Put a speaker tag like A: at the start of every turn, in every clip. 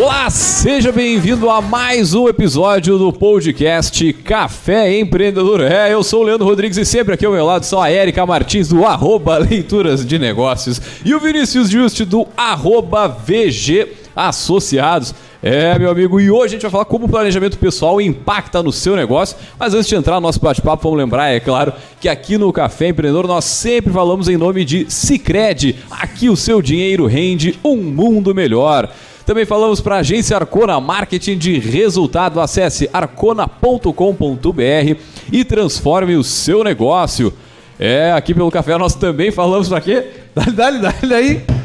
A: Olá, seja bem-vindo a mais um episódio do podcast Café Empreendedor. É, eu sou o Leandro Rodrigues e sempre aqui ao meu lado são a Erika Martins do arroba Leituras de Negócios e o Vinícius Juste do arroba VG Associados. É, meu amigo, e hoje a gente vai falar como o planejamento pessoal impacta no seu negócio. Mas antes de entrar no nosso bate-papo, vamos lembrar, é claro, que aqui no Café Empreendedor nós sempre falamos em nome de Cicred. Aqui o seu dinheiro rende um mundo melhor. Também falamos para a agência Arcona Marketing de Resultado. Acesse arcona.com.br e transforme o seu negócio. É, aqui pelo café nós também falamos para quê? Dale, dale, dale aí.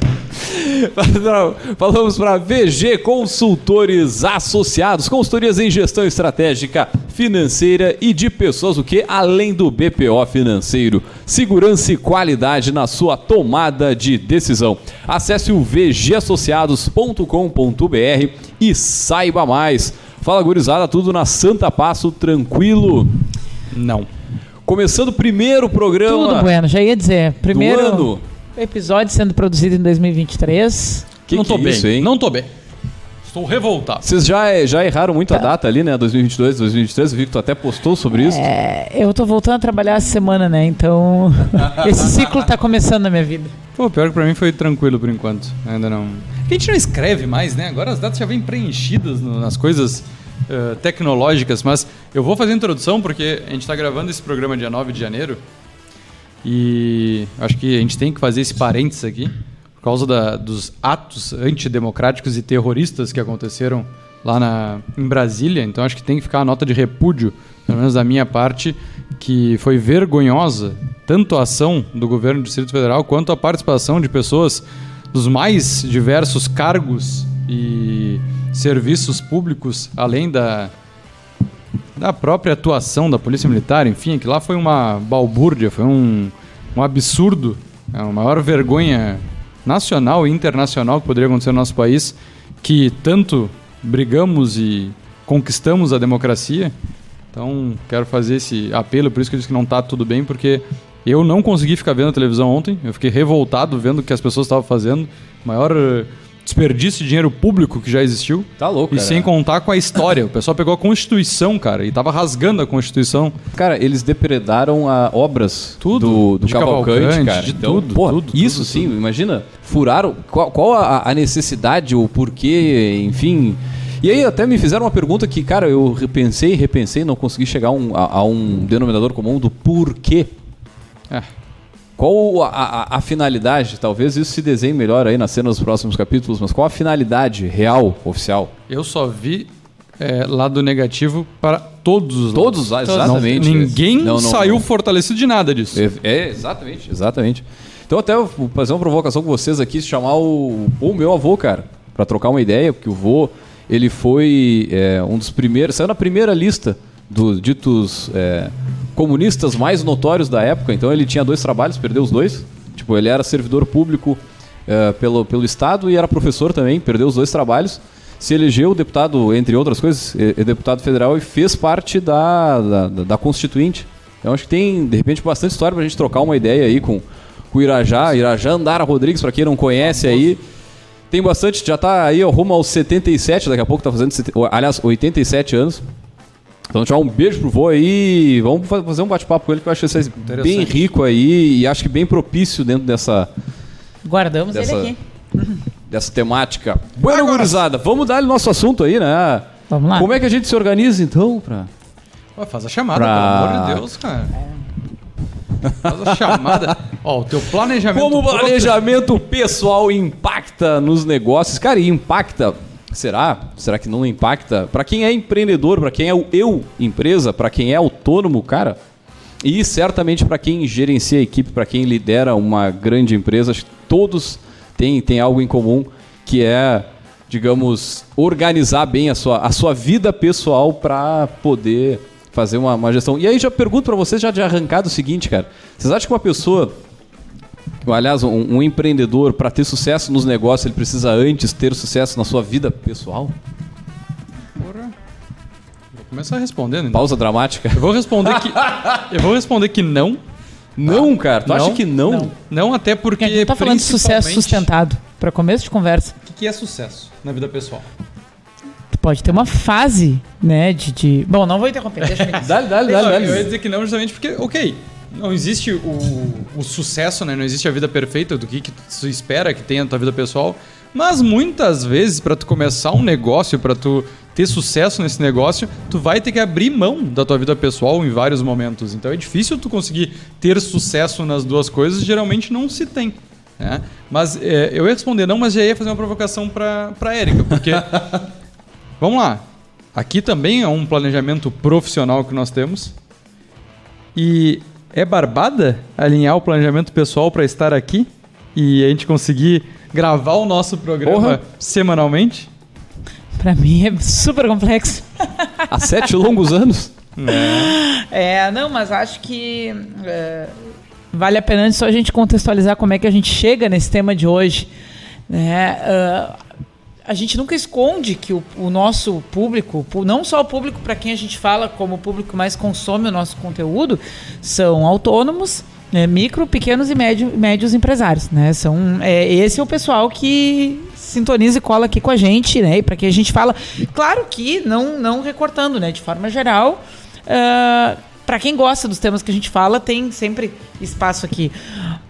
A: Falamos para VG Consultores Associados, consultorias em gestão estratégica, financeira e de pessoas, o que? Além do BPO financeiro. Segurança e qualidade na sua tomada de decisão. Acesse o vgassociados.com.br e saiba mais. Fala, gurizada, tudo na Santa Passo, tranquilo?
B: Não.
A: Começando o primeiro programa.
C: Tudo bueno, já ia dizer. Primeiro. Do ano Episódio sendo produzido em 2023.
B: Que não tô que bem, isso, hein? Não tô bem. Estou revoltado.
A: Vocês já, já erraram muito tá. a data ali, né? 2022, 2023. Eu vi que tu até postou sobre isso.
C: É, eu tô voltando a trabalhar essa semana, né? Então, esse ciclo tá começando na minha vida.
B: Pô, pior que pra mim foi tranquilo por enquanto. Ainda não. A gente não escreve mais, né? Agora as datas já vêm preenchidas no, nas coisas uh, tecnológicas. Mas eu vou fazer a introdução porque a gente tá gravando esse programa dia 9 de janeiro. E acho que a gente tem que fazer esse parênteses aqui, por causa da, dos atos antidemocráticos e terroristas que aconteceram lá na, em Brasília. Então acho que tem que ficar a nota de repúdio, pelo menos da minha parte, que foi vergonhosa tanto a ação do governo do Distrito Federal quanto a participação de pessoas dos mais diversos cargos e serviços públicos, além da da própria atuação da Polícia Militar, enfim, que lá foi uma balbúrdia, foi um, um absurdo, é a maior vergonha nacional e internacional que poderia acontecer no nosso país, que tanto brigamos e conquistamos a democracia. Então, quero fazer esse apelo, por isso que eu disse que não está tudo bem, porque eu não consegui ficar vendo a televisão ontem, eu fiquei revoltado vendo o que as pessoas estavam fazendo. Maior desperdício de dinheiro público que já existiu.
A: Tá louco,
B: E
A: cara.
B: sem contar com a história. O pessoal pegou a Constituição, cara, e tava rasgando a Constituição.
A: Cara, eles depredaram a obras tudo, do, do Cavalcante, Cavalcante, cara.
B: De então, tudo,
A: porra,
B: tudo,
A: Isso
B: tudo,
A: sim, imagina, furaram. Qual, qual a, a, necessidade, o porquê, enfim. E aí até me fizeram uma pergunta que, cara, eu repensei, repensei, não consegui chegar a um, a, a um denominador comum do porquê. É. Qual a, a, a, finalidade? Talvez isso se desenhe melhor aí na cena dos próximos capítulos, mas qual a finalidade real, oficial?
B: Eu só vi é, lado negativo para todos os
A: Todos os lados, exatamente.
B: Não, ninguém não, não, saiu fortalecido de nada disso.
A: É, é, exatamente, exatamente. Então até vou fazer uma provocação com vocês aqui, chamar o, o meu avô, cara, para trocar uma ideia, porque o vô, ele foi é, um dos primeiros, saiu na primeira lista dos ditos é, comunistas mais notórios da época. Então ele tinha dois trabalhos, perdeu os dois. Tipo, ele era servidor público uh, pelo, pelo Estado e era professor também, perdeu os dois trabalhos. Se elegeu deputado, entre outras coisas, deputado federal e fez parte da, da, da, Constituinte. Então acho que tem, de repente, bastante história pra gente trocar uma ideia aí com, com o Irajá. Irajá Andara Rodrigues, para quem não conhece aí. Tem bastante, já tá aí rumo aos 77, daqui a pouco tá fazendo, aliás, 87 anos. Então, deixar um beijo pro vô aí. Vamos fazer um bate-papo com ele que eu acho que vai ser bem rico aí e acho que bem propício dentro dessa.
C: Guardamos
A: dessa,
C: ele aqui.
A: Dessa temática. Bueno, gurizada, vamos dar o nosso assunto aí, né?
C: Vamos lá.
A: Como é que a gente se organiza então pra.
B: Pô, faz a chamada, pra... pelo amor de Deus, cara. Faz a chamada. Ó, o teu planejamento.
A: Como o planejamento pessoal impacta nos negócios? Cara, e impacta Será? Será que não impacta? Para quem é empreendedor, para quem é o eu empresa, para quem é autônomo, cara, e certamente para quem gerencia a equipe, para quem lidera uma grande empresa, todos têm, têm algo em comum que é, digamos, organizar bem a sua, a sua vida pessoal para poder fazer uma, uma, gestão. E aí já pergunto para vocês já de arrancado o seguinte, cara. Vocês acham que uma pessoa Aliás, um, um empreendedor, para ter sucesso nos negócios, ele precisa antes ter sucesso na sua vida pessoal?
B: Porra. Vou começar respondendo. Então.
A: Pausa dramática.
B: Eu vou responder que. eu vou responder que não.
A: Não, cara. Tu
B: não,
A: acha que não?
B: Não, não até porque.
C: Porque a gente tá falando de sucesso sustentado. Para começo de conversa.
B: O que, que é sucesso na vida pessoal?
C: Tu pode ter uma fase, né, de... de... Bom, não vou interromper, deixa eu
A: Dá-lhe, dá-lhe,
B: Não,
A: dá-lhe.
B: eu ia dizer que não justamente porque, ok, não existe o, o sucesso, né? Não existe a vida perfeita do que, que tu espera que tenha na tua vida pessoal. Mas muitas vezes, para tu começar um negócio, para tu ter sucesso nesse negócio, tu vai ter que abrir mão da tua vida pessoal em vários momentos. Então é difícil tu conseguir ter sucesso nas duas coisas, geralmente não se tem. Né? Mas é, eu ia responder não, mas já ia fazer uma provocação para a Érica, porque Vamos lá. Aqui também é um planejamento profissional que nós temos. E é barbada alinhar o planejamento pessoal para estar aqui e a gente conseguir gravar o nosso programa
A: Porra.
B: semanalmente?
C: Pra mim é super complexo.
A: Há sete longos anos?
C: É, não, mas acho que é, vale a pena só a gente contextualizar como é que a gente chega nesse tema de hoje. Né? Ah, a gente nunca esconde que o, o nosso público, não só o público para quem a gente fala como o público que mais consome o nosso conteúdo, são autônomos, né, micro, pequenos e médio- médios empresários. Né? São, é, esse é o pessoal que sintoniza e cola aqui com a gente, né? E para quem a gente fala, claro que não, não recortando, né? De forma geral, para quem gosta dos temas que a gente fala, tem sempre espaço aqui.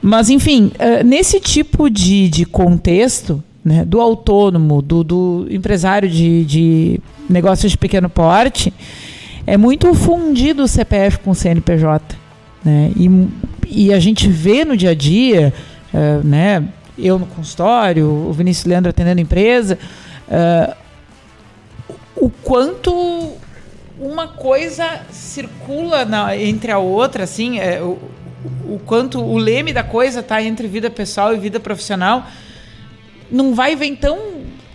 C: Mas, enfim, ah, nesse tipo de, de contexto, né, do autônomo, do, do empresário de, de negócios de pequeno porte, é muito fundido o CPF com o CNPJ. Né? E, e a gente vê no dia a dia, eh, né, eu no consultório, o Vinícius Leandro atendendo a empresa, eh, o quanto uma coisa circula na- entre a outra, assim, é, o, o quanto o leme da coisa está entre vida pessoal e vida profissional, não vai vem tão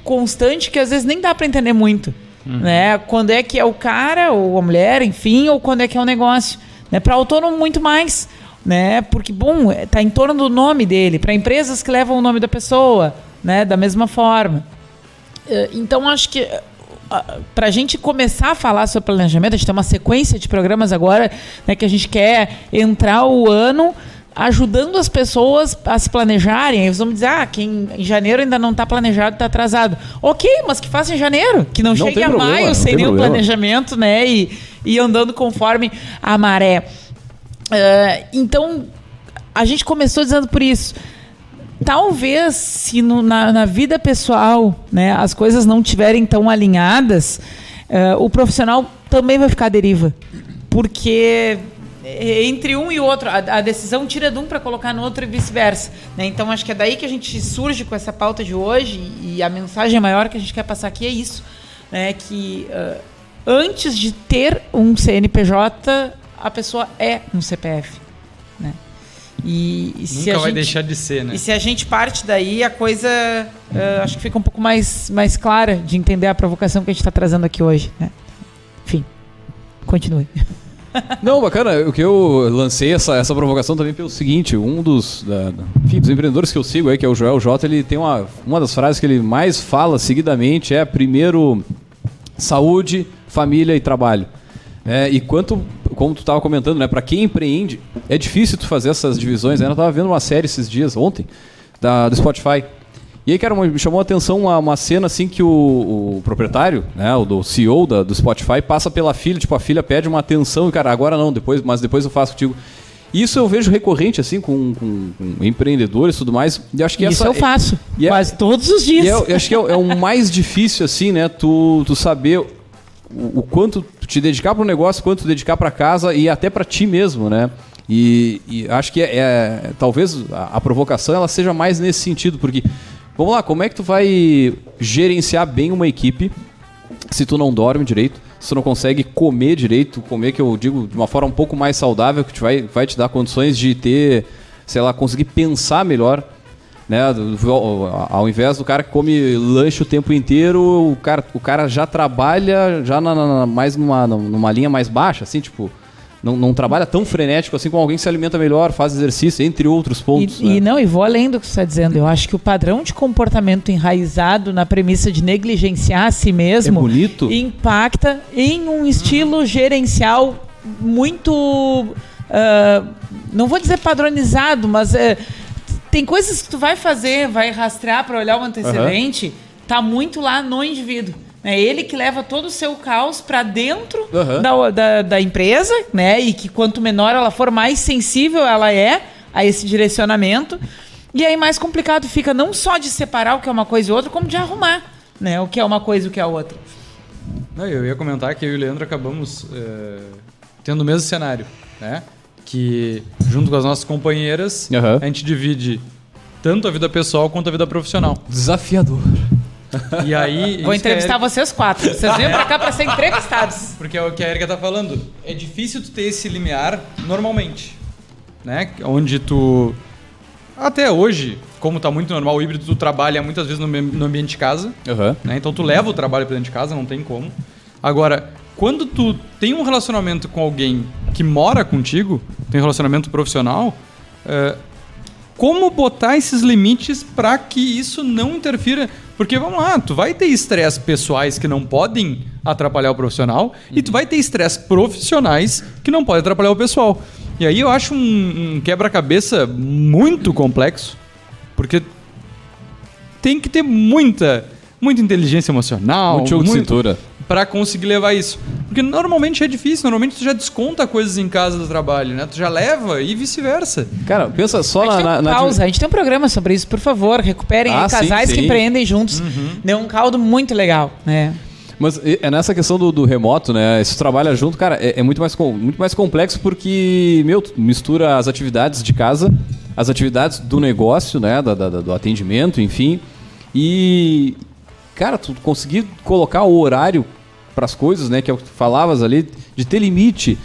C: constante que às vezes nem dá para entender muito, né? Quando é que é o cara ou a mulher, enfim, ou quando é que é o negócio, né? Para autônomo muito mais, né? Porque bom, é, tá em torno do nome dele, para empresas que levam o nome da pessoa, né? Da mesma forma. Eh, Então, acho que para a gente começar a falar sobre planejamento, a gente tem uma sequência de programas agora né, que a gente quer entrar o ano ajudando as pessoas a se planejarem. Eles vão dizer, ah, quem em janeiro ainda não está planejado, está atrasado. Ok, mas que faça em janeiro, que não,
A: Não
C: chegue a
A: problema,
C: maio sem nenhum
A: problema.
C: planejamento, né? E, e andando conforme a maré. Eh, então, a gente começou dizendo por isso talvez se no- na, na vida pessoal né, as coisas não estiverem tão alinhadas, eh, o profissional também vai ficar à deriva. Porque entre um e outro, a, a decisão tira de um para colocar no outro e vice-versa. né? Então acho que é daí que a gente surge com essa pauta de hoje e, a mensagem maior que a gente quer passar aqui é isso. Né, que eh, antes de ter um CNPJ, a pessoa é um CPF. Né? E, e se
B: Nunca
C: a
B: vai
C: gente-
B: deixar de ser, né?
C: e se a gente parte daí, a coisa eh, acho que fica um pouco mais, mais clara de entender a provocação que a gente está trazendo aqui hoje. Né? Enfim, continue.
A: Não, bacana. O que eu lancei essa, essa provocação também pelo seguinte: um dos, da- enfim, dos empreendedores que eu sigo aí, que é o Joel J, ele tem uma, uma das frases que ele mais fala seguidamente é primeiro saúde, família e trabalho. É, e quanto, como tu estava comentando, né, para quem empreende, é difícil tu fazer essas divisões. Né? Eu estava vendo uma série esses dias, ontem, da, do Spotify. E aí, cara, me chamou a atenção uma, uma cena assim que o, o proprietário, né, o do CEO da- do Spotify, passa pela filha, tipo, a filha pede uma atenção e, cara, agora não, depois, mas depois eu faço contigo. Isso eu vejo recorrente, assim, com, com- com empreendedores e tudo mais. E acho que
C: Isso
A: essa
C: eu faço
A: e é-
C: quase todos os dias.
A: é, eu acho que é, o- é o mais difícil, assim, né? Tu, tu saber o, o quanto te dedicar para o negócio, quanto dedicar para casa e até para ti mesmo, né? E, e acho que é, é- talvez a, a provocação ela seja mais nesse sentido, porque vamos lá, como é que tu vai gerenciar bem uma equipe se tu não dorme direito, se tu não consegue comer direito, comer que eu digo de uma forma um pouco mais saudável, que te vai, vai te dar condições de ter, sei lá, conseguir pensar melhor, né? Ao invés do cara que come lanche o tempo inteiro, o cara, o cara já trabalha já na- na- mais numa, numa linha mais baixa, assim, tipo, não, não trabalha tão frenético assim como alguém que se alimenta melhor, faz exercício, entre outros pontos.
C: E,
A: né?
C: e não, e vou além do que você está dizendo. Eu acho que o padrão de comportamento enraizado na premissa de negligenciar a si
A: É
C: mesmo
A: bonito.
C: impacta em um estilo gerencial muito. ah, não vou dizer padronizado, mas é, tem coisas que tu vai fazer, vai rastrear para olhar o antecedente, tá muito lá no indivíduo. É ele que leva todo o seu caos para dentro
A: Aham.
C: da, da, da empresa, né? E que quanto menor ela for, mais sensível ela é a esse direcionamento. E aí mais complicado fica não só de separar o que é uma coisa e outra, como de arrumar, né? O que é uma coisa e o que é outra.
B: Não, eu ia comentar que eu e o Leandro acabamos é, tendo o mesmo cenário, né? Que junto com as nossas companheiras,
A: Aham.
B: a gente divide tanto a vida pessoal quanto a vida profissional.
A: Desafiador.
B: E aí.
C: Vou
B: a
C: entrevistar
B: Erika-
C: vocês quatro. Vocês vêm pra cá pra ser entrevistados.
B: Porque é o que a Erika tá falando. É difícil tu ter esse limiar normalmente. Né? Onde tu. Até hoje, como tá muito normal o híbrido, tu trabalha muitas vezes no, no ambiente de casa.
A: Aham.
B: né? Então tu leva o trabalho pra dentro de casa, não tem como. Agora, quando tu tem um relacionamento com alguém que mora contigo, tem um relacionamento profissional, é, como botar esses limites para que isso não interfira? Porque vamos lá, tu vai ter estresse pessoais que não podem atrapalhar o profissional e tu vai ter estresse profissionais que não podem atrapalhar o pessoal. E aí eu acho um, um quebra-cabeça muito complexo, porque tem que ter muita, muita inteligência emocional,
A: Muito jogo de cintura.
B: Para conseguir levar isso. Porque normalmente é difícil, normalmente tu já desconta coisas em casa do trabalho, né? Tu já leva e vice-versa.
A: Cara, pensa só na, na,
C: um
A: na-
C: pausa, a gente tem um programa sobre isso, por favor, recuperem
A: Ah,
C: aí
A: sim,
C: casais que
A: sim.
C: empreendem juntos. Deu um caldo muito legal, né?
A: Mas é é nessa questão do, do remoto, né? Se tu trabalha junto, cara, é, é muito, mais, com- muito mais complexo porque, meu, tu mistura as atividades de casa, as atividades do negócio, né? Da, da- da- do atendimento, enfim. E, cara, tu conseguir colocar o horário para as coisas, né? Que é o que tu falavas ali, de ter limite.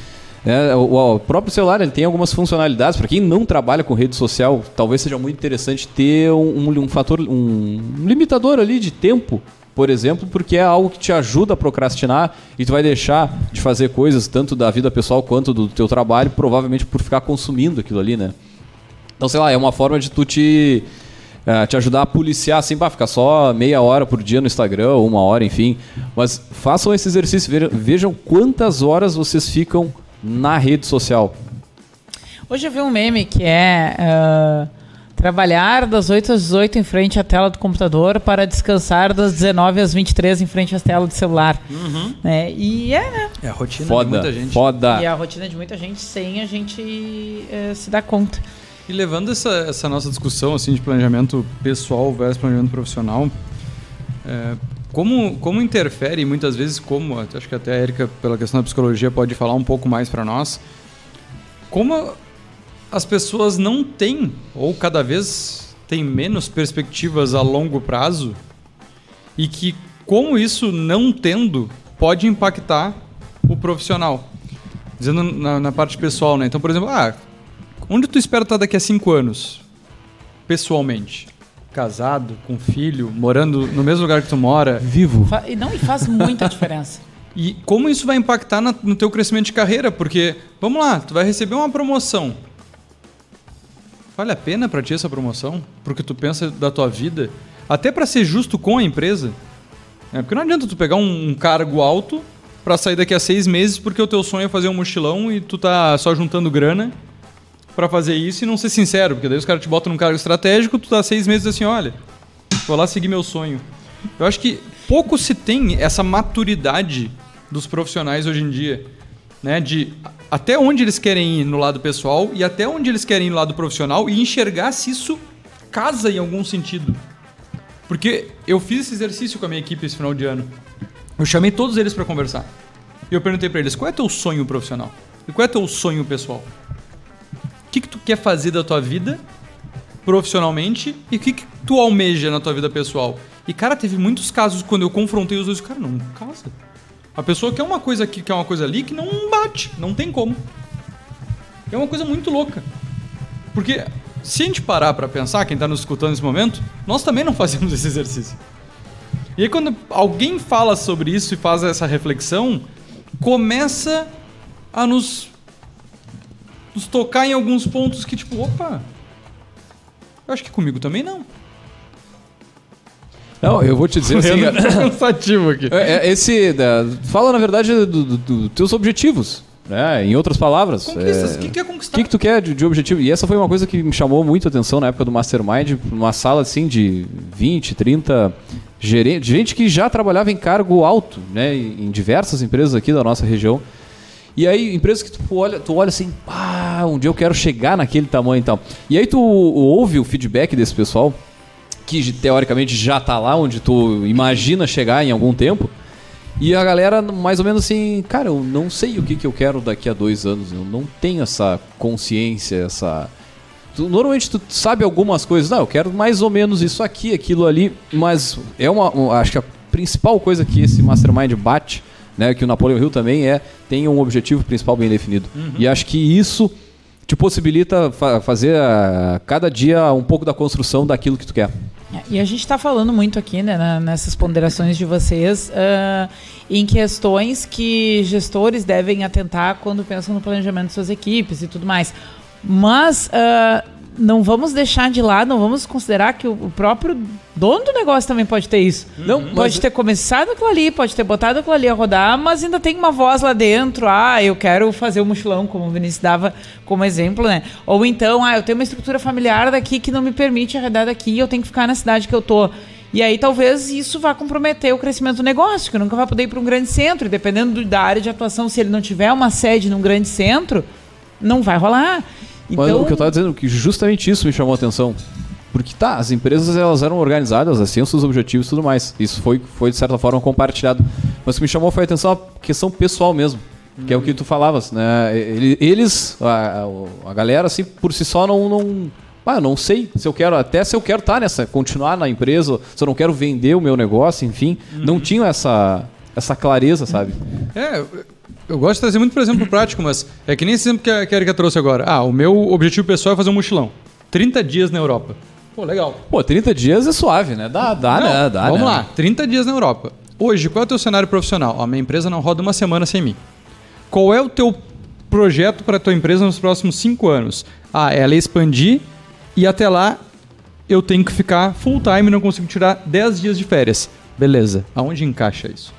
A: né? o, o próprio celular ele tem algumas funcionalidades. Para quem não trabalha com rede social, talvez seja muito interessante ter um, um- um fator, um limitador ali de tempo por exemplo, porque é algo que te ajuda a procrastinar e tu vai deixar de fazer coisas tanto da vida pessoal quanto do teu trabalho, provavelmente por ficar consumindo aquilo ali, né? Então, sei lá, é uma forma de tu te, eh, te ajudar a policiar, assim, para ficar só meia hora por dia no Instagram, ou uma hora, enfim. Mas façam esse exercício, vejam, quantas horas vocês ficam na rede social.
C: Hoje eu vi um meme que é ah, trabalhar das 8 às 18 em frente à tela do computador para descansar das 19 às 23 em frente à tela do celular. Né? E é, né?
B: É a rotina
A: Foda,
B: de muita gente.
A: foda.
C: E a rotina de muita gente sem a gente eh, se dar conta.
B: E levando essa, essa nossa discussão assim de planejamento pessoal versus planejamento profissional, é, como, como interfere muitas vezes, como acho que até a Erika, pela questão da psicologia, pode falar um pouco mais para nós, como as pessoas não têm, ou cada vez têm menos perspectivas a longo prazo, e que como isso não tendo pode impactar o profissional. Dizendo na, na parte pessoal, né? Então, por exemplo, ah, onde tu espera estar daqui a cinco anos? Pessoalmente. Casado, com filho, morando no mesmo lugar que tu mora.
A: Vivo.
C: Fa- E não, e faz muita diferença.
B: E como isso vai impactar na- no teu crescimento de carreira? Porque, vamos lá, tu vai receber uma promoção. Vale a pena pra ti essa promoção? Porque tu pensa da tua vida? Até pra ser justo com a empresa. É, porque não adianta tu pegar um, um cargo alto pra sair daqui a seis meses porque o teu sonho é fazer um mochilão e tu tá só juntando grana pra fazer isso e não ser sincero. Porque daí os caras te botam num cargo estratégico, tu tá seis meses assim, olha, vou lá seguir meu sonho. Eu acho que pouco se tem essa maturidade dos profissionais hoje em dia, né? De até onde eles querem ir no lado pessoal e até onde eles querem ir no lado profissional e enxergar se isso casa em algum sentido. Porque eu fiz esse exercício com a minha equipe esse final de ano. Eu chamei todos eles para conversar. E eu perguntei para eles: qual é teu sonho profissional? E qual é teu sonho pessoal? O que, que tu quer fazer da tua vida profissionalmente e o que, que tu almeja na tua vida pessoal? E, cara, teve muitos casos quando eu confrontei os dois, cara, não casa. A pessoa quer uma coisa aqui, quer uma coisa ali que não bate, não tem como. É uma coisa muito louca. Porque se a gente parar pra pensar, quem tá nos escutando nesse momento, nós também não fazemos esse exercício. E aí quando alguém fala sobre isso e faz essa reflexão, começa a nos, nos tocar em alguns pontos que tipo, opa, eu acho que comigo também não.
A: Não, eu vou te dizer assim, cara,
B: cansativo aqui.
A: É, é, esse. da- fala, na verdade, dos do, do teus objetivos. Né? Em outras palavras.
B: Conquistas,
A: é,
B: o que, que é
A: O
B: conquistar?
A: que, que tu quer de, de objetivo? E essa foi uma coisa que me chamou muito a atenção na época do Mastermind, numa sala assim de 20, 30 gerente, gente que já trabalhava em cargo alto, né, em diversas empresas aqui da nossa região. E aí, empresas que tu olha, tu olha assim, ah, um dia eu quero chegar naquele tamanho e tal. E aí tu ouve o feedback desse pessoal, que teoricamente já tá lá onde tu imagina chegar em algum tempo. E a galera, mais ou menos assim, cara, eu não sei o que, que eu quero daqui a dois anos. Eu não tenho essa consciência, essa. Tu, normalmente tu sabe algumas coisas, não, eu quero mais ou menos isso aqui, aquilo ali, mas é uma acho que a principal coisa que esse Mastermind bate né, que o Napoleon Hill também é tem um objetivo principal bem definido. Uhum. E acho que isso te possibilita fa fazer a, cada dia um pouco da construção daquilo que tu quer.
C: E a gente está falando muito aqui, né, nessas ponderações de vocês, uh, em questões que gestores devem atentar quando pensam no planejamento de suas equipes e tudo mais. Mas uh, não vamos deixar de lado, não vamos considerar que o próprio dono do negócio também pode ter isso. Uhum. Não, pode mas... ter começado aquilo ali, pode ter botado aquilo ali a rodar, mas ainda tem uma voz lá dentro. Ah, eu quero fazer o um mochilão, como o Vinícius dava como exemplo, né? Ou então, ah, eu tenho uma estrutura familiar daqui que não me permite arredar daqui, eu tenho que ficar na cidade que eu tô. E aí talvez isso vá comprometer o crescimento do negócio, que nunca vai poder ir para um grande centro. E dependendo da área de atuação, se ele não tiver uma sede num grande centro, não vai rolar.
A: Então... Mas o que eu estava dizendo, que justamente isso me chamou a atenção. Porque tá, as empresas elas eram organizadas, assim, os seus objetivos e tudo mais. Isso foi, foi de certa forma compartilhado. Mas o que me chamou foi a atenção a questão pessoal mesmo. Que é o que tu falavas, né? Eles, a, a galera, assim, por si só não, não ah, eu não sei se eu quero, até se eu quero estar tá nessa, continuar na empresa, se eu não quero vender o meu negócio, enfim, uhum. não tinham essa, essa clareza, sabe?
B: É, eu gosto de trazer muito por exemplo prático, mas é que nem esse exemplo que a, que a Erika trouxe agora. Ah, o meu objetivo pessoal é fazer um mochilão. 30 dias na Europa. Pô, legal.
A: Pô, 30 dias é suave, né? Dá, dá, não, né? Dá,
B: vamos
A: né?
B: lá, 30 dias na Europa. Hoje, qual é o teu cenário profissional? A minha empresa não roda uma semana sem mim. Qual é o teu projeto para a tua empresa nos próximos 5 anos? Ah, ela é expandir e até lá eu tenho que ficar full time e não consigo tirar 10 dias de férias. Beleza. Aonde encaixa isso?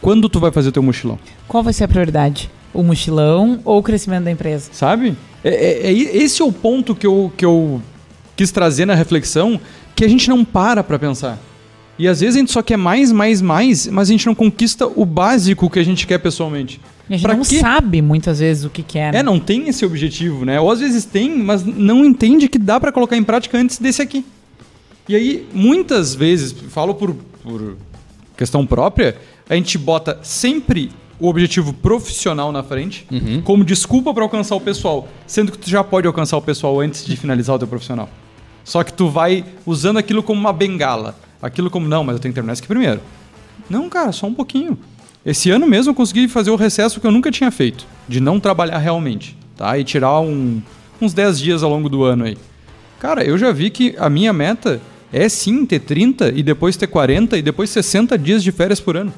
B: Quando tu vai fazer teu mochilão?
C: Qual vai ser a prioridade? O mochilão ou o crescimento da empresa?
B: Sabe? É, é, é, esse é o ponto que eu, que eu quis trazer na reflexão que a gente não para para pensar. E às vezes a gente só quer mais, mais, mais, mas a gente não conquista o básico que a gente quer pessoalmente.
C: E a gente pra não quê? sabe muitas vezes o que quer.
B: Né? É, não tem esse objetivo, né? Ou às vezes tem, mas não entende que dá para colocar em prática antes desse aqui. E aí, muitas vezes, falo por, por questão própria, a gente bota sempre o objetivo profissional na frente uhum. como desculpa para alcançar o pessoal, sendo que tu já pode alcançar o pessoal antes de finalizar o teu profissional. Só que tu vai usando aquilo como uma bengala, aquilo como não, mas eu tenho que terminar isso aqui primeiro. Não, cara, só um pouquinho. Esse ano mesmo eu consegui fazer o recesso que eu nunca tinha feito, de não trabalhar realmente, tá? E tirar um, uns 10 dias ao longo do ano aí. Cara, eu já vi que a minha meta é sim ter 30 e depois ter 40 e depois 60 dias de férias por ano.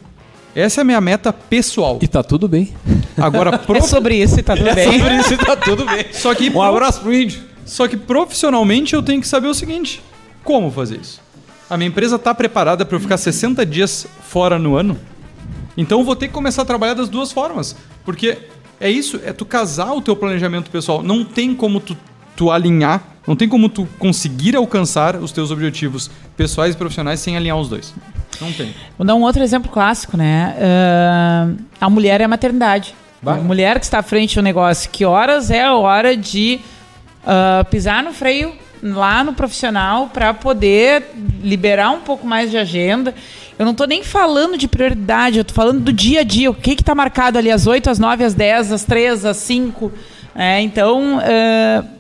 B: Essa é a minha meta pessoal.
A: E tá tudo bem.
C: Agora, prof... é sobre isso e tá tudo é bem.
A: Sobre isso e tá tudo bem.
B: Só que
A: um abraço pro índio.
B: Só que profissionalmente eu tenho que saber o seguinte: como fazer isso? A minha empresa está preparada para eu ficar 60 dias fora no ano? Então eu vou ter que começar a trabalhar das duas formas. Porque é isso, é tu casar o teu planejamento pessoal. Não tem como tu, tu alinhar, não tem como tu conseguir alcançar os teus objetivos pessoais e profissionais sem alinhar os dois. Não tem.
C: Vou dar um outro exemplo clássico, né? Uh, a mulher é a maternidade. Vai. A mulher que está à frente do negócio, que horas é a hora de uh, pisar no freio lá no profissional para poder liberar um pouco mais de agenda. Eu não estou nem falando de prioridade, eu estou falando do dia a dia. O que está marcado ali às 8, às 9, às 10, às 3, às 5. É, então, uh,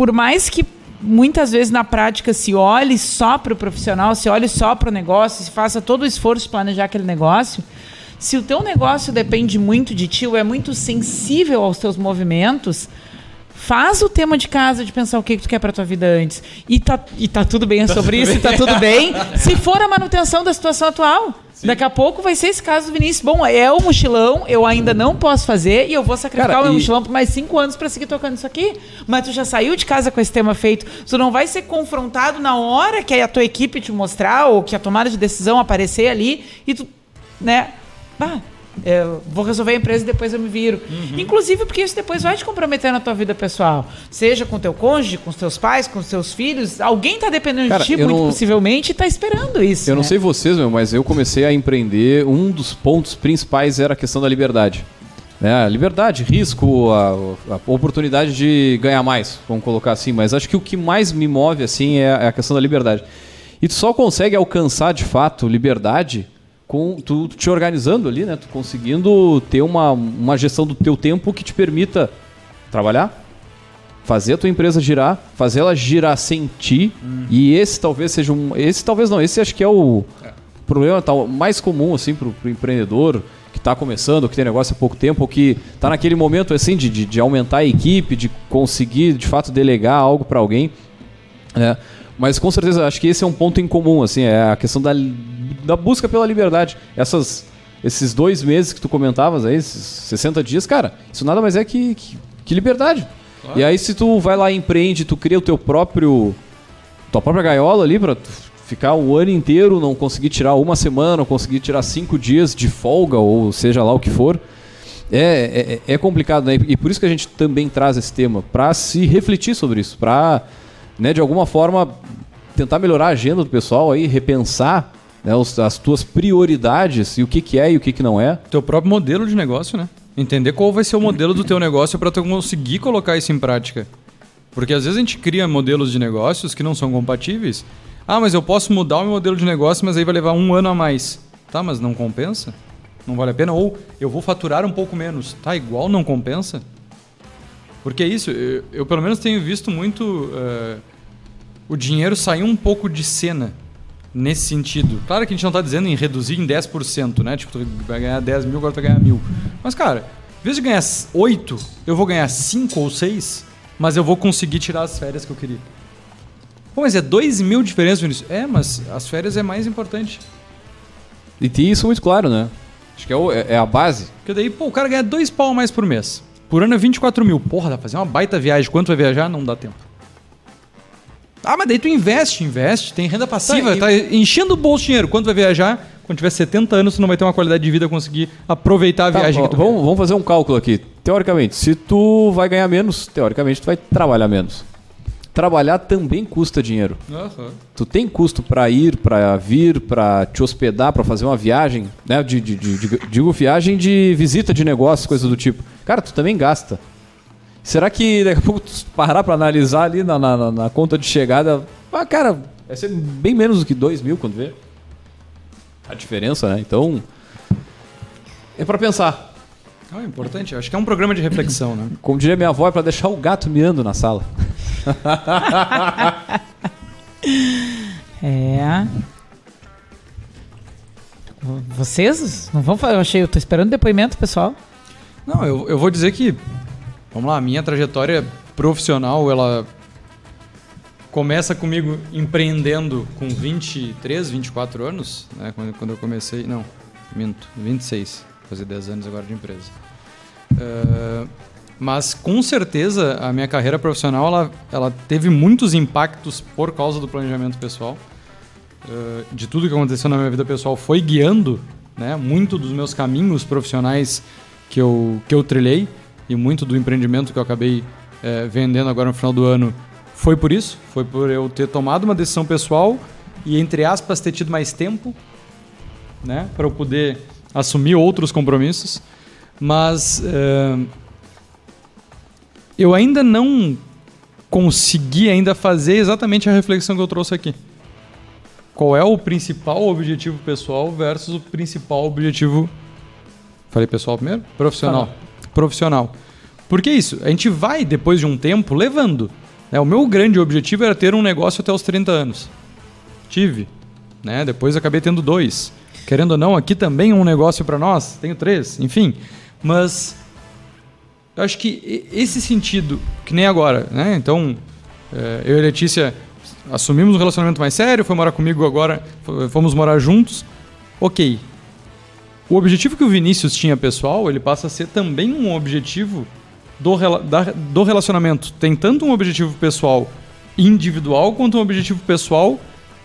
C: por mais que muitas vezes na prática se olhe só para o profissional, se olhe só para o negócio, se faça todo o esforço de planejar aquele negócio. Se o teu negócio depende muito de ti, ou é muito sensível aos teus movimentos, faz o tema de casa de pensar o que, que tu quer para tua vida antes. E tá, e tá tudo bem tá sobre isso, bem. e tá tudo bem. se for a manutenção da situação atual. Sim. Daqui a pouco vai ser esse caso do Vinícius. Bom, é o mochilão, eu ainda não posso fazer e eu vou sacrificar Cara, o meu e... mochilão por mais cinco anos para seguir tocando isso aqui. Mas tu já saiu de casa com esse tema feito. Tu não vai ser confrontado na hora que a tua equipe te mostrar ou que a tomada de decisão aparecer ali e tu, né? Ah, Eu vou resolver a empresa e depois eu me viro.
A: Uhum.
C: Inclusive porque isso depois vai te comprometer na tua vida pessoal. Seja com teu cônjuge, com os teus pais, com os teus filhos. Alguém tá dependendo
A: Cara,
C: de ti, muito
A: não-
C: possivelmente, e tá esperando isso.
A: Eu não
C: né?
A: sei vocês, meu, mas eu comecei a empreender. Um dos pontos principais era a questão da liberdade. Né? Liberdade, risco, a, a oportunidade de ganhar mais, vamos colocar assim. Mas acho que o que mais me move assim é a é a questão da liberdade. E tu só consegue alcançar de fato liberdade com tu te organizando ali, né? Tu conseguindo ter uma, uma gestão do teu tempo que te permita trabalhar, fazer a tua empresa girar, fazer ela girar sem ti. E esse talvez seja um. Esse talvez não, esse acho que é o problema tal, mais comum assim pro, pro empreendedor que está começando, que tem negócio há pouco tempo, ou que está naquele momento assim de, de, de aumentar a equipe, de conseguir de fato delegar algo para alguém. né? Mas com certeza acho que esse é um ponto em comum, assim, é a questão da, da busca pela liberdade. Essas, esses dois meses que tu comentavas aí, esses 60 dias, cara, isso nada mais é que, que, que liberdade. E aí se tu vai lá e empreende, tu cria o teu próprio tua própria gaiola ali pra ficar o ano inteiro, não conseguir tirar uma semana, não conseguir tirar cinco dias de folga, ou seja lá o que for, é, é, é complicado, né? E por isso que a gente também traz esse tema, pra se refletir sobre isso, pra, né, de alguma forma, tentar melhorar a agenda do pessoal aí, repensar né, os- as tuas prioridades e o que, que é e o que, que não é.
B: Teu próprio modelo de negócio, né? Entender qual vai ser o modelo do teu negócio para tu conseguir colocar isso em prática. Porque às vezes a gente cria modelos de negócios que não são compatíveis. Ah, mas eu posso mudar o meu modelo de negócio, mas aí vai levar um ano a mais. Tá, mas não compensa? Não vale a pena? Ou eu vou faturar um pouco menos. Tá, igual não compensa? Porque é isso, eu, eu pelo menos tenho visto muito eh, o dinheiro sair um pouco de cena nesse sentido. Claro que a gente não está dizendo em reduzir em 10%, né? Tipo, tu vai ganhar 10 mil, agora tu vai ganhar mil. Mas, cara, em vez de ganhar 8, eu vou ganhar 5 ou 6, mas eu vou conseguir tirar as férias que eu queria. Pô, mas é 2 mil diferença, Vinícius. É, mas as férias é mais importante.
A: E ter isso muito claro, né? Acho que é, o- é- é a base.
B: Porque daí, pô, o cara ganha 2 pau a mais por mês. Por ano é 24 mil. Porra, dá pra fazer uma baita viagem. Quanto vai viajar? Não dá tempo. Ah, mas daí tu investe, investe, tem renda passiva,
C: e-
B: tá, enchendo o bolso de dinheiro. Quanto vai viajar? Quando tiver 70 anos, tu não vai ter uma qualidade de vida conseguir aproveitar a
A: Tá,
B: viagem
A: ó,
B: que tu
A: vamos, vamos fazer um cálculo aqui. Teoricamente, se tu vai ganhar menos, teoricamente tu vai trabalhar menos. Trabalhar também custa dinheiro.
B: Aham.
A: Tu tem custo pra ir, pra vir, pra te hospedar, pra fazer uma viagem, né? De, de- de- digo viagem de visita de negócio, coisa do tipo. Cara, tu também gasta. Será que daqui a pouco tu parar pra analisar ali na, na- na- conta de chegada, ah, cara, vai ser bem menos do que 2 mil quando vê? A diferença, né? Então, é pra pensar.
B: Ah, é importante. Acho que é um programa de reflexão, né?
A: Como diria minha avó, é pra deixar o gato miando na sala.
C: É. Vocês não vão falar? Eu achei, eu tô esperando depoimento, pessoal.
B: Não, eu, eu vou dizer que, vamos lá, a minha trajetória profissional, ela começa comigo empreendendo com 23, 24 anos, né? Quando, quando eu comecei, não, minto, 26, fazer 10 anos agora de empresa. Eh, mas com certeza a minha carreira profissional ela, ela teve muitos impactos por causa do planejamento pessoal. Eh, de tudo que aconteceu na minha vida pessoal foi guiando né, muito dos meus caminhos profissionais que eu, que eu trilhei e muito do empreendimento que eu acabei eh, vendendo agora no final do ano foi por isso, foi por eu ter tomado uma decisão pessoal e entre aspas ter tido mais tempo, né, para eu poder assumir outros compromissos, mas eh, eu ainda não consegui ainda fazer exatamente a reflexão que eu trouxe aqui. Qual é o principal objetivo pessoal versus o principal objetivo. Falei pessoal primeiro? Profissional. Profissional. Por que isso? A gente vai, depois de um tempo, levando. né? O meu grande objetivo era ter um negócio até os 30 anos. Tive. Né? Depois acabei tendo dois. Querendo ou não, aqui também é um negócio para nós. Tenho três, enfim. Mas eu acho que esse sentido, que nem agora, né? Então, eh, eu e Letícia assumimos um relacionamento mais sério, foi morar comigo agora, fomos morar juntos. Ok. O objetivo que o Vinícius tinha pessoal, ele passa a ser também um objetivo do, da- do relacionamento. Tem tanto um objetivo pessoal individual quanto um objetivo pessoal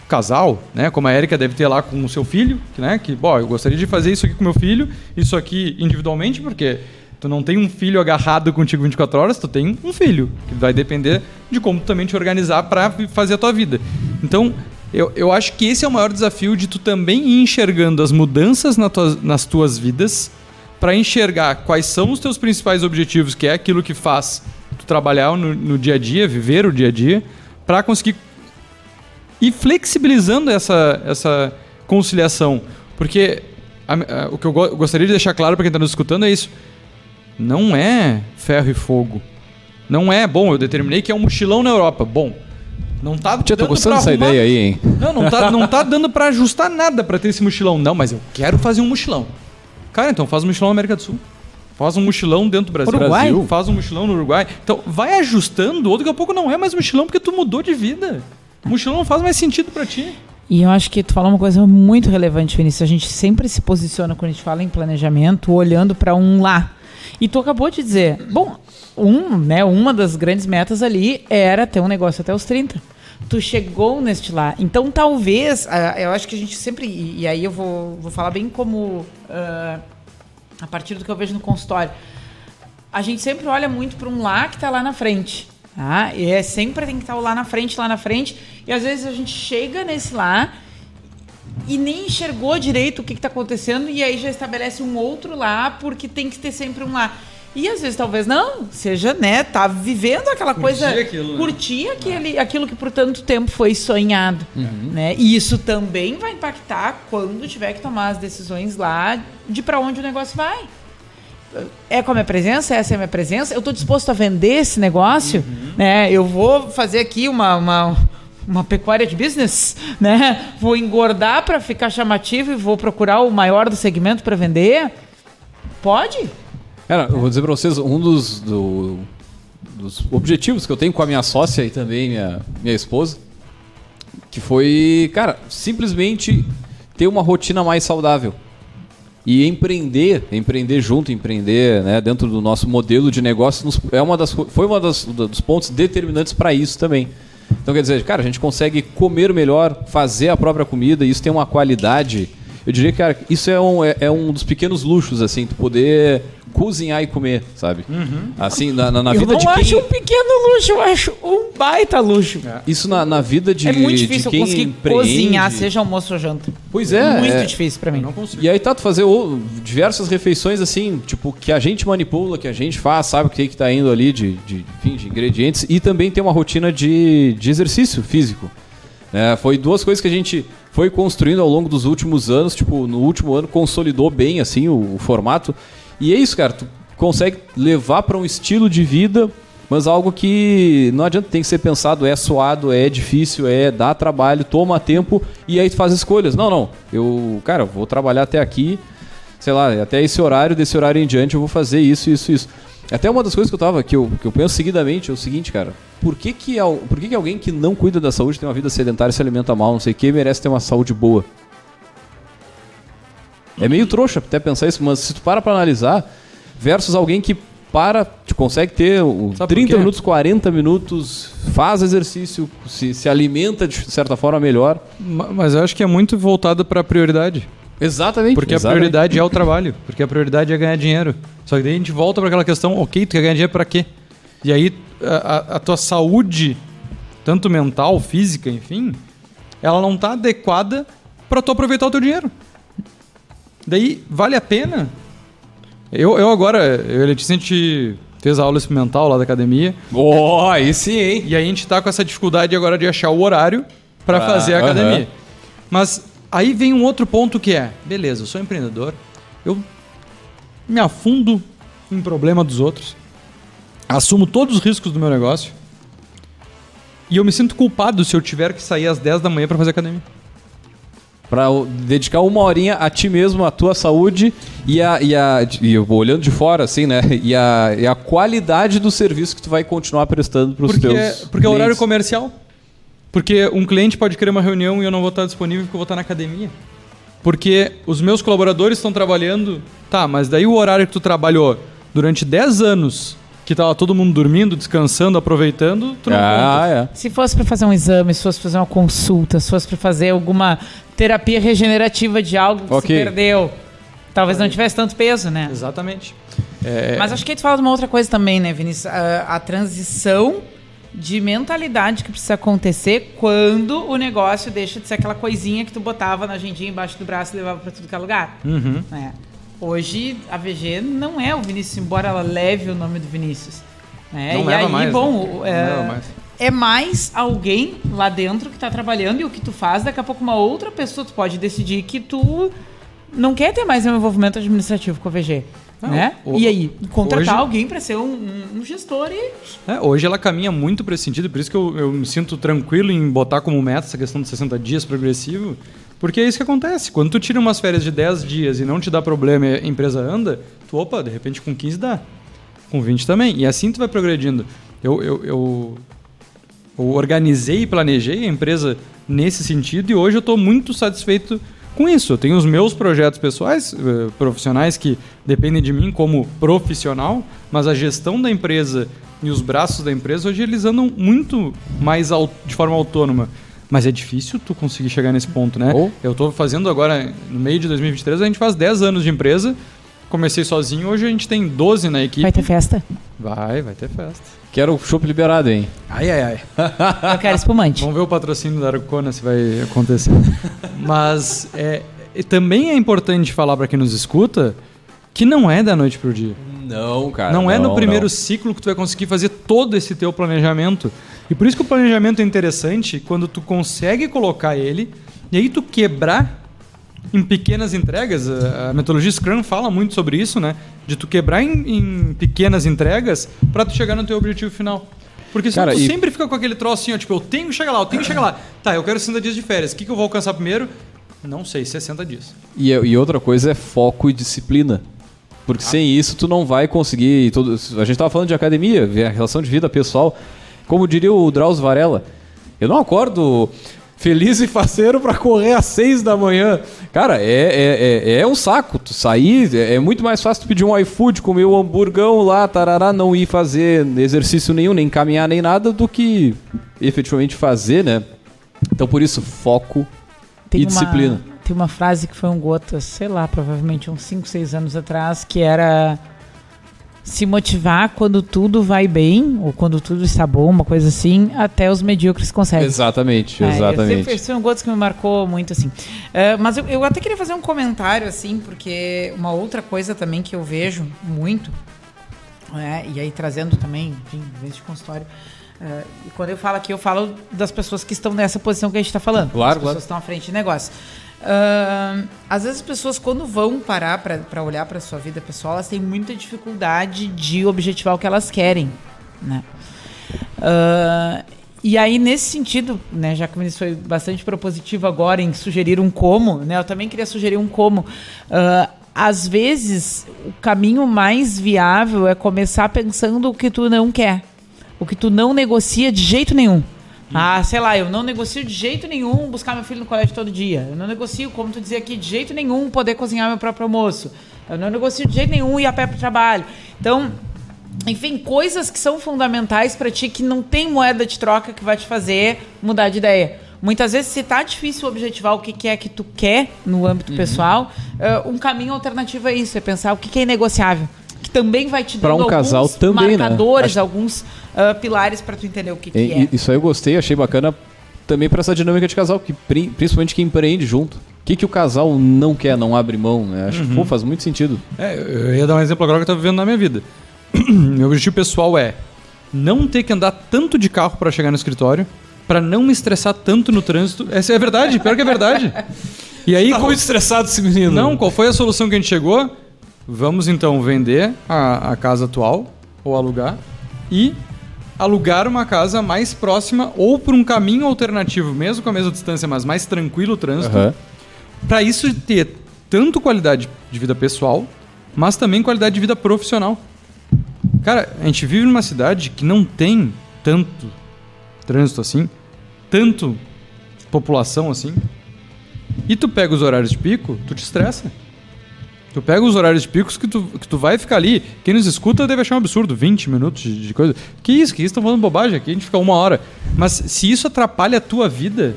B: casal, né? Como a Érica deve ter lá com o seu filho, né? Que, bom, eu gostaria de fazer isso aqui com meu filho, isso aqui individualmente, porque tu não tem um filho agarrado contigo 24 horas, tu tem um filho, que vai depender de como tu também te organizar para fazer a tua vida. Então, eu, eu acho que esse é o maior desafio de tu também ir enxergando as mudanças na tuas, nas tuas vidas para enxergar quais são os teus principais objetivos, que é aquilo que faz tu trabalhar no, no dia a dia, viver o dia a dia, para conseguir ir flexibilizando essa, essa conciliação. Porque a, a, o que eu go gostaria de deixar claro para quem está nos escutando é isso. Não é ferro e fogo. Não é, bom, eu determinei que é um mochilão na Europa. Bom, não tá
A: Tia, tô gostando dessa ideia aí, hein?
B: Não, não tá, não tá dando para ajustar nada para ter esse mochilão. Não, mas eu quero fazer um mochilão. Cara, então faz um mochilão na América do Sul. Faz um mochilão dentro do Brasil.
C: Uruguai?
B: Faz um mochilão no Uruguai. Então, vai ajustando, ou daqui a pouco não é mais mochilão porque tu mudou de vida. Mochilão não faz mais sentido para ti.
C: E eu acho que tu falou uma coisa muito relevante, Vinícius. A gente sempre se posiciona quando a gente fala em planejamento, olhando para um lá. E tu acabou de dizer, bom, um, né, uma das grandes metas ali era ter um negócio até os 30. Tu chegou neste lá. Então, talvez, eu acho que a gente sempre. E, e aí eu vou, vou falar bem como. Uh, a partir do que eu vejo no consultório. A gente sempre olha muito para um lá que está lá na frente. Tá? E é sempre tem que estar lá na frente, lá na frente. E às vezes a gente chega nesse lá e nem enxergou direito o que está acontecendo e aí já estabelece um outro lá porque tem que ter sempre um lá. E às vezes talvez não, seja, né, tá vivendo aquela curtir coisa, aquilo, né? curtir aquele, aquilo que por tanto tempo foi sonhado, uhum. né? E isso também vai impactar quando tiver que tomar as decisões lá de para onde o negócio vai é com a minha presença, essa é a minha presença, eu estou disposto a vender esse negócio, uhum. né? Eu vou fazer aqui uma, uma, uma pecuária de business, né? Vou engordar para ficar chamativo e vou procurar o maior do segmento para vender? Pode?
A: Cara, eu vou dizer para vocês, um dos, do, dos objetivos que eu tenho com a minha sócia e também minha, minha esposa, que foi, cara, simplesmente ter uma rotina mais saudável. E empreender, empreender junto, empreender né, dentro do nosso modelo de negócio é uma das, foi das, dos pontos determinantes para isso também. Então quer dizer, cara, a gente consegue comer melhor, fazer a própria comida, e isso tem uma qualidade. Eu diria que cara, isso é um, é, é um dos pequenos luxos, assim, tu poder cozinhar e comer, sabe? Uhum. Assim, na, na, na vida de quem...
C: Eu não acho um pequeno luxo, eu acho um baita luxo.
A: É. Isso na, na vida de
C: É muito difícil
A: de
C: eu conseguir empreende. cozinhar, seja almoço ou janta.
A: Pois é.
C: Muito
A: é.
C: difícil para mim.
A: não consigo. E aí tá, tu fazer diversas refeições assim, tipo, que a gente manipula, que a gente faz, sabe o que que tá indo ali de, de, enfim, de ingredientes. E também tem uma rotina de, de exercício físico. É, foi duas coisas que a gente foi construindo ao longo dos últimos anos. Tipo, no último ano consolidou bem assim o, o formato. E é isso, cara. Tu consegue levar para um estilo de vida, mas algo que não adianta, tem que ser pensado, é suado, é difícil, é dá trabalho, toma tempo e aí tu faz escolhas. Não, não. Eu, cara, vou trabalhar até aqui, sei lá, até esse horário, desse horário em diante eu vou fazer isso, isso, isso. Até uma das coisas que eu tava, que eu, que eu penso seguidamente é o seguinte, cara. Por que que, por que que alguém que não cuida da saúde, tem uma vida sedentária, se alimenta mal, não sei o que, merece ter uma saúde boa? É meio trouxa até pensar isso, mas se tu para pra analisar, versus alguém que para, te consegue ter Sabe 30 minutos, 40 minutos, faz exercício, se, se alimenta de certa forma melhor.
B: Mas eu acho que é muito voltado para a prioridade.
A: Exatamente.
B: Porque
A: exatamente.
B: a prioridade é o trabalho, porque a prioridade é ganhar dinheiro. Só que daí a gente volta para aquela questão, ok, tu quer ganhar dinheiro para quê? E aí a, a, tua saúde, tanto mental, física, enfim, ela não está adequada para tu aproveitar o teu dinheiro. Daí, vale a pena? Eu, eu agora, eu e a Letícia, a gente fez a aula experimental lá da academia.
A: Oh, aí sim, hein?
B: E a gente tá com essa dificuldade agora de achar o horário para ah, fazer a academia. Uh -huh. Mas aí vem um outro ponto que é, beleza, eu sou empreendedor, eu me afundo em problema dos outros, assumo todos os riscos do meu negócio e eu me sinto culpado se eu tiver que sair às 10 da manhã para fazer academia.
A: Para dedicar uma horinha a ti mesmo, a tua saúde e a, e a e eu vou olhando de fora assim, né? E a, e a qualidade do serviço que tu vai continuar prestando para os teus
B: Porque é horário comercial. Porque um cliente pode querer uma reunião e eu não vou estar disponível porque eu vou estar na academia. Porque os meus colaboradores estão trabalhando, tá, mas daí o horário que tu trabalhou durante 10 anos que tava todo mundo dormindo, descansando, aproveitando, tu não
A: Ah,
B: conta.
A: é.
C: Se fosse pra fazer um exame, se fosse pra fazer uma consulta, se fosse pra fazer alguma terapia regenerativa de algo que
A: Ok.
C: se perdeu, talvez não tivesse tanto peso, né?
B: Exatamente. É,
C: Mas acho que gente fala de uma outra coisa também, né, Vinícius? A, a transição de mentalidade que precisa acontecer quando o negócio deixa de ser aquela coisinha que tu botava na agendinha embaixo do braço e levava pra tudo que é lugar.
B: Uhum.
C: né? Hoje a VG não é o Vinícius, embora ela leve o nome do Vinícius. né?
B: Não
C: e aí,
B: mais,
C: bom,
B: né? Não
C: é,
B: leva mais.
C: é mais alguém lá dentro que tá trabalhando e o que tu faz, daqui a pouco uma outra pessoa, tu pode decidir que tu não quer ter mais um envolvimento administrativo com a VG. Né?
B: o-
C: e aí, contratar
B: hoje-
C: alguém para ser um, um- um gestor e.
B: É, hoje ela caminha muito para esse sentido, por isso que eu, eu me sinto tranquilo em botar como meta essa questão de 60 dias progressivo, porque é isso que acontece. Quando tu tira umas férias de 10 dias e não te dá problema e a empresa anda, tu, opa, de repente com 15 dá. Com 20 também. E assim tu vai progredindo. Eu, eu, eu, eu organizei e planejei a empresa nesse sentido e hoje eu estou muito satisfeito com isso. Eu tenho os meus projetos pessoais, eh, profissionais que dependem de mim como profissional, mas a gestão da empresa e os braços da empresa hoje eles andam muito mais de forma autônoma. Mas é difícil tu conseguir chegar nesse ponto, né?
A: Oh.
B: Eu estou fazendo agora, no meio de 2023, a gente faz 10 anos de empresa. Comecei sozinho, hoje a gente tem 12 na equipe.
C: Vai ter festa?
B: Vai, vai ter festa.
A: Quero o chopp liberado, hein?
B: Ai, ai, ai.
C: Eu quero espumante.
B: Vamos ver o patrocínio da Arcona se vai acontecer. Mas é, também é importante falar para quem nos escuta que não é da noite pro dia.
A: Não, cara.
B: não é no primeiro
A: não.
B: ciclo que tu vai conseguir fazer todo esse teu planejamento. E por isso que o planejamento é interessante quando tu consegue colocar ele e aí tu quebrar em pequenas entregas. A metodologia Scrum fala muito sobre isso, né? De tu quebrar em, em pequenas entregas para tu chegar no teu objetivo final. Porque senão
A: Cara,
B: tu
A: e-
B: sempre fica com aquele troço assim, ó, tipo, eu tenho que chegar lá, eu tenho que chegar lá. Tá, eu quero 60 dias de férias. O que, que eu vou alcançar primeiro? Não sei, 60 dias.
A: E, e outra coisa é foco e disciplina. Porque sem isso tu não vai conseguir. Todo, a gente tava falando de academia, relação de vida pessoal. Como diria o Drauzio Varela, eu não acordo feliz e faceiro pra correr às seis da manhã. Cara, é, é, é, é um saco. Tu sair, é, é muito mais fácil tu pedir um iFood, comer um hamburgão lá, tarará, não ir fazer exercício nenhum, nem caminhar, nem nada, do que efetivamente fazer, né? Então por isso, foco
C: Tem
A: e
C: uma-
A: disciplina.
C: Tem uma frase que foi um gota, sei lá, provavelmente uns 5, 6 anos atrás, que era se motivar quando tudo vai bem, ou quando tudo está bom, uma coisa assim, até os medíocres conseguem.
A: Exatamente,
C: É,
A: exatamente.
C: Esse, esse foi um gosto que me marcou muito, assim. É, mas eu, eu até queria fazer um comentário, assim, porque uma outra coisa também que eu vejo muito, é, e aí trazendo também, enfim, vez de consultório, é, e quando eu falo aqui, eu falo das pessoas que estão nessa posição que a gente está falando.
A: Claro,
C: As pessoas
A: claro.
C: que estão à frente de negócio. Ahn, às vezes as pessoas, quando vão parar para olhar para sua vida pessoal, elas têm muita dificuldade de objetivar o que elas querem, né? Ah, e aí, nesse sentido, né, já que o ministro foi bastante propositivo agora em sugerir um como, né, eu também queria sugerir um como. Ah, às vezes, o caminho mais viável é começar pensando o que tu não quer, o que tu não negocia de jeito nenhum. Ah, sei lá, eu não negocio de jeito nenhum buscar meu filho no colégio todo dia. Eu não negocio, como tu dizia aqui, de jeito nenhum poder cozinhar meu próprio almoço. Eu não negocio de jeito nenhum ir a pé para o trabalho. Então, enfim, coisas que são fundamentais para ti que não tem moeda de troca que vai te fazer mudar de ideia. Muitas vezes, se tá difícil objetivar o que que é que tu quer no âmbito
A: Uhum.
C: pessoal, eh, um caminho alternativo é isso, é pensar o que que é negociável. Que também vai te dando
A: um casal
C: alguns
A: também, né?
C: marcadores,
A: Acho-
C: alguns ah, pilares para tu entender o que, que
A: E-
C: é.
A: Isso aí eu gostei, achei bacana também pra essa dinâmica de casal, que pri- principalmente quem empreende junto. O que, que o casal não quer, não abre mão, né? Acho que pô, faz muito sentido.
B: É, eu ia dar um exemplo agora que eu tô vivendo na minha vida. Meu objetivo pessoal é não ter que andar tanto de carro para chegar no escritório, para não me estressar tanto no trânsito. Essa é verdade, pior que é verdade. E aí, qual-
A: estressado esse menino.
B: não, qual foi a solução que a gente chegou? Vamos então vender a, a casa atual ou alugar e alugar uma casa mais próxima ou por um caminho alternativo, mesmo com a mesma distância, mas mais tranquilo o trânsito.
A: Aham.
B: Pra isso ter tanto qualidade de vida pessoal, mas também qualidade de vida profissional. Cara, a gente vive numa cidade que não tem tanto trânsito assim, tanto população assim. E tu pega os horários de pico, tu te estressa. Tu pega os horários picos que tu, que tu vai ficar ali. Quem nos escuta deve achar um absurdo, 20 minutos de, de coisa. Que isso, que isso, estão falando bobagem aqui, a gente fica uma hora. Mas se isso atrapalha a tua vida,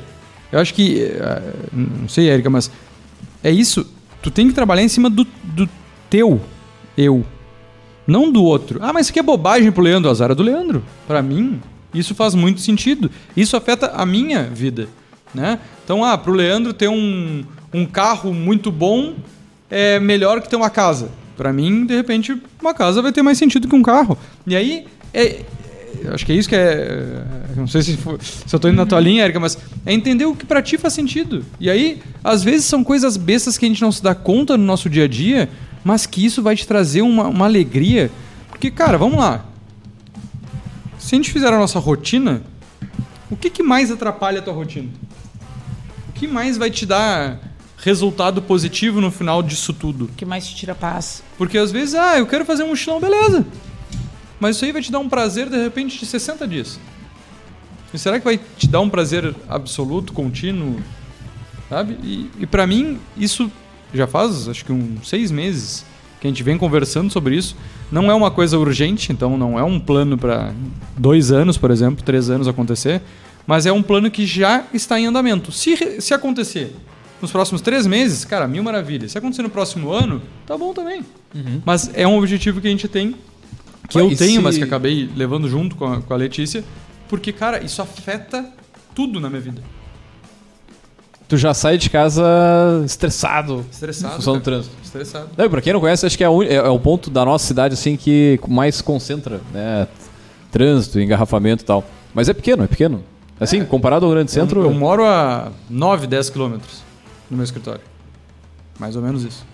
B: eu acho que. eh, Não sei, Érica, mas é isso. Tu tem que trabalhar em cima do, do teu eu. Não do outro. Ah, mas isso aqui é bobagem pro Leandro. Azar é do Leandro. Pra mim, isso faz muito sentido. Isso afeta a minha vida. Né? Então, ah, pro Leandro ter um, um carro muito bom é melhor que ter uma casa. Pra mim, de repente, uma casa vai ter mais sentido que um carro. E aí, é, é- acho que é isso que é. é, Não sei se, for- se eu tô indo na tua linha, Erika, mas é entender o que pra ti faz sentido. E aí, às vezes são coisas bestas que a gente não se dá conta no nosso dia a dia, mas que isso vai te trazer uma, uma alegria. Porque, cara, vamos lá. Se a gente fizer a nossa rotina, o que, que mais atrapalha a tua rotina? O que mais vai te dar resultado positivo no final disso tudo?
C: O que mais te tira paz?
B: Porque às vezes, ah, eu quero fazer um mochilão, beleza. Mas isso aí vai te dar um prazer, de repente, de 60 dias. E será que vai te dar um prazer absoluto, contínuo? Sabe? E, e para mim, isso já faz, acho que uns seis meses que a gente vem conversando sobre isso. Não é uma coisa urgente, então não é um plano para dois anos, por exemplo, três anos acontecer. Mas é um plano que já está em andamento. Se, se acontecer nos próximos três meses, cara, mil maravilhas. Se acontecer no próximo ano, tá bom também. Mas é um objetivo que a gente tem, que
A: Ué,
B: eu tenho,
A: se-
B: mas que acabei levando junto com a, com a Letícia, porque, cara, isso afeta tudo na minha vida.
A: Tu já sai de casa estressado.
B: Estressado.
A: Em função do trânsito.
B: Estressado.
A: Não, pra quem não conhece, acho que é, a uni- é- é o ponto da nossa cidade assim que mais concentra, né? Trânsito, engarrafamento e tal. Mas é pequeno, é pequeno. Assim, comparado ao grande centro.
B: Eu, eu moro a 9, 10 quilômetros no meu escritório. Mais ou menos isso.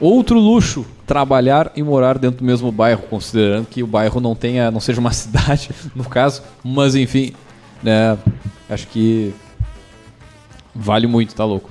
A: Outro luxo, trabalhar e morar dentro do mesmo bairro, considerando que o bairro não tenha, não seja uma cidade, no caso, mas enfim, né, acho que vale muito, tá louco.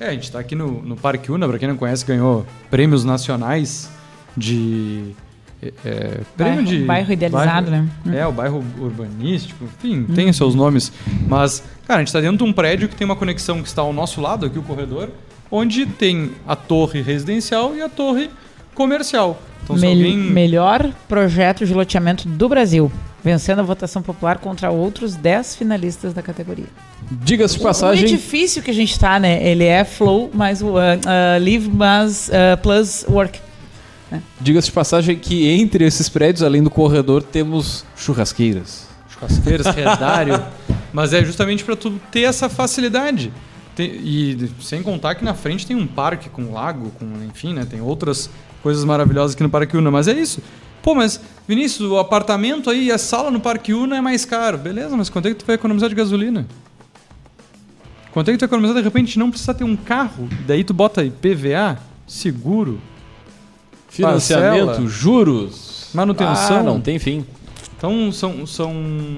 B: É, a gente tá aqui no, no Parque Una, pra quem não conhece, ganhou prêmios nacionais de. É, é, prêmio
C: Bairro-
B: de.
C: bairro idealizado,
B: bairro-
C: né?
B: É, o bairro urbanístico, enfim, tem os seus nomes. Mas, cara, a gente tá dentro de um prédio que tem uma conexão que está ao nosso lado, aqui o corredor, onde tem a torre residencial e a torre comercial. Então,
C: Mel-
B: alguém.
C: Melhor projeto de loteamento do Brasil. Vencendo a votação popular contra outros 10 finalistas da categoria.
A: Diga-se de
C: O
A: passagem,
C: edifício que a gente tá, né? Ele é flow, mas uh, uh, live, mas uh, plus work.
A: Diga-se de passagem que entre esses prédios, além do corredor, temos churrasqueiras.
B: churrasqueiras, redário. Mas é justamente para tu ter essa facilidade. Tem- e sem contar que na frente tem um parque com lago, com enfim, né? Tem outras coisas maravilhosas aqui no Parque Una. Mas é isso. Pô, mas Vinícius, o apartamento aí, a sala no Parque Una é mais caro. Beleza, mas quanto é que tu vai economizar de gasolina? Quanto é que tu vai economizar de repente não precisar ter um carro? Daí tu bota IPVA, seguro,
A: Financiamento,
B: Parcela.
A: juros,
B: Manutenção.
A: Ah, não tem fim.
B: Então são. são...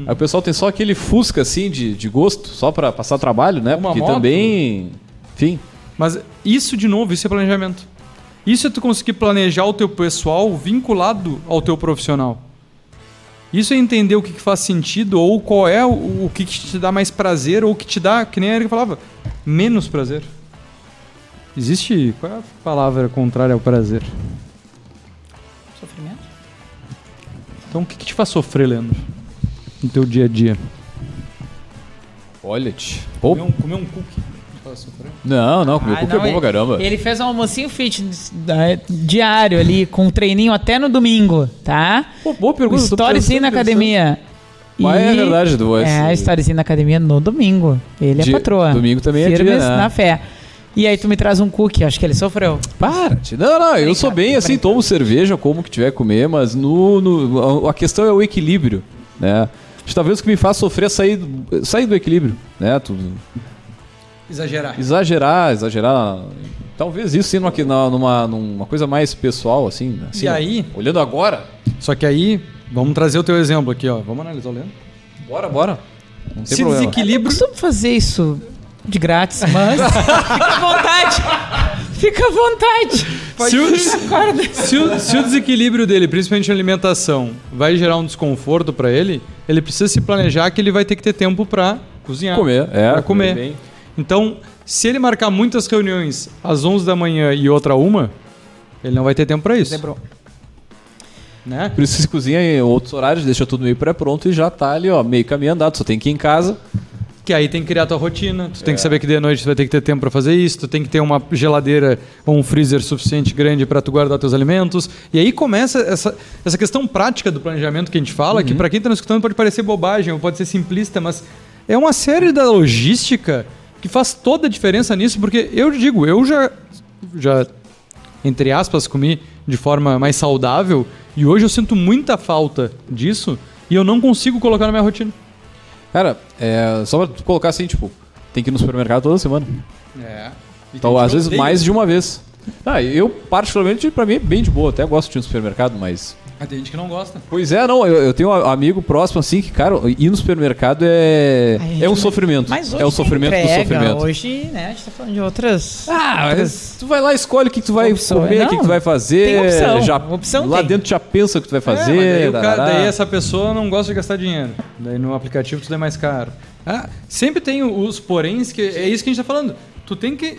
A: Aí o pessoal tem só aquele Fusca assim de, de gosto, só pra passar trabalho, né?
B: Uma
A: Porque
B: moto.
A: também, enfim,
B: Mas isso, de novo, isso é planejamento. Isso é tu conseguir planejar o teu pessoal vinculado ao teu profissional. Isso é entender o que, que faz sentido ou qual é o, o que, que te dá mais prazer ou o que te dá, que nem a Erika falava, menos prazer. Existe. Qual é a palavra contrária ao prazer? Então o que, que te faz sofrer, Leandro? No teu dia a dia?
A: olha-te. Pô,
B: Comer um, comer um cookie. te
A: não, não, comigo
C: Ah,
A: cookie é
C: não,
A: bom pra caramba.
C: Ele fez um almocinho fitness né, diário ali, com um treininho até no domingo, tá?
A: Pô, boa pergunta.
C: storyzinho na academia.
A: Mas é verdade, Du,
C: É, storyzinho na academia no domingo. Ele
A: Di-
C: é patroa.
A: domingo também é dia, né?
C: na fé. E aí tu me traz um cookie, acho que ele sofreu.
A: Para, não, não, eu sou bem assim, tomo cerveja, como que tiver que comer, mas no, no- a, questão é o equilíbrio, né? Acho que Talvez o que me faz sofrer é sair, do- sair do equilíbrio, né? Tu,
B: Exagerar.
A: exagerar, exagerar. Talvez isso sim numa, numa- numa, coisa mais pessoal, assim. né? Assim,
B: E aí?
A: Olhando agora,
B: Só que aí, vamos trazer o teu exemplo aqui, ó. Vamos analisar o Leandro.
A: bora, bora. Não tem
B: Se
A: problema.
C: Eu
B: desequilíbrio.
C: costumo fazer isso de grátis, mas fica à vontade. Fica à vontade.
B: Se o, se, o, se o desequilíbrio dele, principalmente na alimentação, vai gerar um desconforto pra ele, ele precisa se planejar que ele vai ter que ter tempo pra cozinhar.
A: Comer, é.
B: Pra comer.
A: bem.
B: Então, Se ele marcar muitas reuniões às 11 da manhã e outra uma, ele não vai ter tempo para isso.
C: Lembrou.
B: Né?
A: Por isso que se cozinha em outros horários, deixa tudo meio pré-pronto e já tá ali, ó, meio caminho andado. Só tem que ir em casa.
B: Que aí tem que criar tua rotina, tu tem que saber que de noite tu vai ter que ter tempo para fazer isso, tu tem que ter uma geladeira ou um freezer suficiente grande para tu guardar teus alimentos. E aí começa essa, essa questão prática do planejamento que a gente fala, que para quem tá nos escutando pode parecer bobagem ou pode ser simplista, mas é uma série da logística que faz toda a diferença nisso, porque eu digo, eu já já entre aspas comi de forma mais saudável e hoje eu sinto muita falta disso e eu não consigo colocar na minha rotina.
A: Cara, é, só pra colocar assim, tipo, tem que ir no supermercado toda semana.
B: É.
A: Então, às vezes, mais de uma vez. Ah, eu, particularmente, pra mim é bem de boa. Até gosto de ir no supermercado, mas.
B: Ah, tem gente que não gosta.
A: Pois é, não, eu, eu tenho um amigo próximo assim que, cara, ir no supermercado é.
C: Ai,
A: É um sofrimento.
C: Mas hoje
A: é o
C: tem
A: sofrimento do
C: entrega,
A: sofrimento.
C: Hoje, né, a gente tá falando de outras.
A: Ah,
C: outras-
A: mas tu vai lá, escolhe o que, tu vai
C: Opções.
A: comer, o que, tu vai fazer.
C: tem opção.
A: Já,
C: Opção
A: lá
C: tem.
A: dentro já pensa o que tu vai fazer.
B: É, mas daí, cara- daí essa pessoa não gosta de gastar dinheiro. Daí no aplicativo tudo é mais caro. Ah, sempre tem os poréns que é isso que a gente tá falando. Tu tem que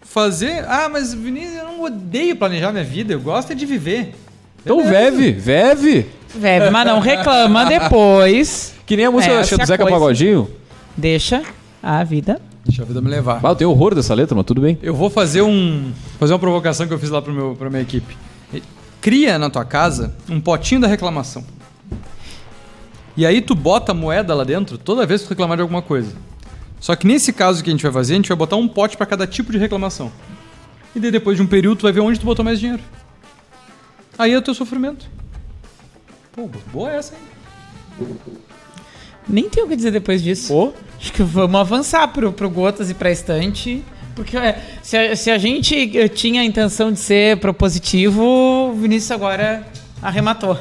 B: fazer. Ah, mas Vinícius, eu não odeio planejar minha vida, eu gosto é de viver.
A: Então, veve, veve.
C: Veve, mas não reclama depois.
A: Que nem a música
C: É,
A: do Zeca
C: coisa.
A: Pagodinho.
C: Deixa a vida.
B: Deixa a vida me levar.
A: Ah, eu tenho horror dessa letra, mas tudo bem.
B: Eu vou fazer um fazer uma provocação que eu fiz lá pro meu pra minha equipe. Cria na tua casa um potinho da reclamação. E aí tu bota a moeda lá dentro toda vez que tu reclamar de alguma coisa. Só que nesse caso que a gente vai fazer, a gente vai botar um pote para cada tipo de reclamação. E daí depois de um período tu vai ver onde tu botou mais dinheiro. Aí é o teu sofrimento. Pô, boa essa, hein?
C: Nem tenho o que dizer depois disso.
A: Pô.
C: Acho que vamos avançar pro, pro Gotas e pra estante. Porque é, se, a, se a gente eh, tinha a intenção de ser propositivo, o Vinícius agora arrematou.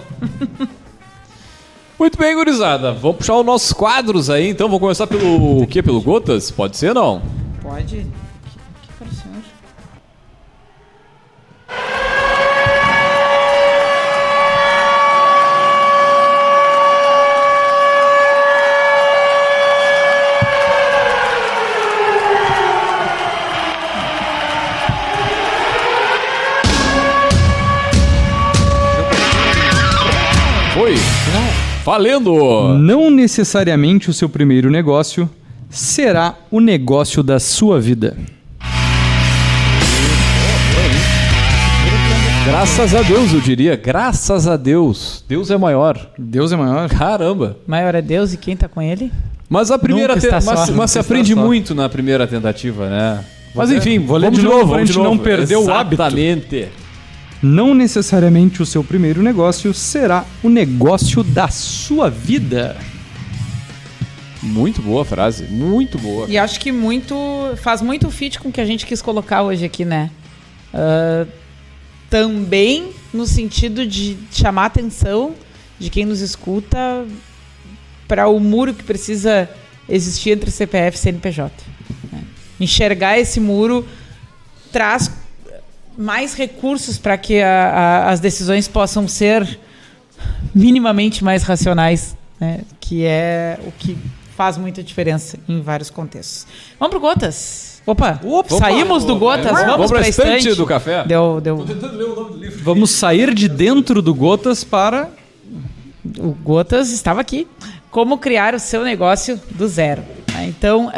A: Muito bem, gurizada. Vamos puxar os nossos quadros aí, então. Vou começar pelo o quê? Pelo Gotas? Pode ser, não?
C: Pode?
A: Valendo!
B: Não necessariamente o seu primeiro negócio será o negócio da sua vida.
A: Graças a Deus, eu diria. Graças a Deus. Deus é maior.
B: Deus é maior.
A: Caramba.
C: Maior é Deus e quem tá com ele?
A: Mas a primeira te-
C: está
A: mas,
C: só.
A: mas se aprende
B: está só.
A: muito na primeira tentativa, né? Mas enfim,
B: vou ler
A: vamos
B: de novo
A: novo, de
B: gente não perder o hábito.
A: Exatamente.
B: Não necessariamente o seu primeiro negócio será o negócio da sua vida.
A: Muito boa a frase, muito boa.
C: E acho que muito. faz muito fit com o que a gente quis colocar hoje aqui, né? Ah, também no sentido de chamar a atenção de quem nos escuta para o muro que precisa existir entre CPF e CNPJ. né? Enxergar esse muro traz mais recursos para que a- a- as decisões possam ser minimamente mais racionais, né? que é o que faz muita diferença em vários contextos. Vamos pro Gotas? Opa, saímos do Gotas, vamos,
A: Vamos
C: para a
A: estante
C: estante.
A: do café?
C: Deu, deu,
B: Vamos sair de dentro do Gotas para.
C: o Gotas estava aqui. Como criar o seu negócio do zero. Então,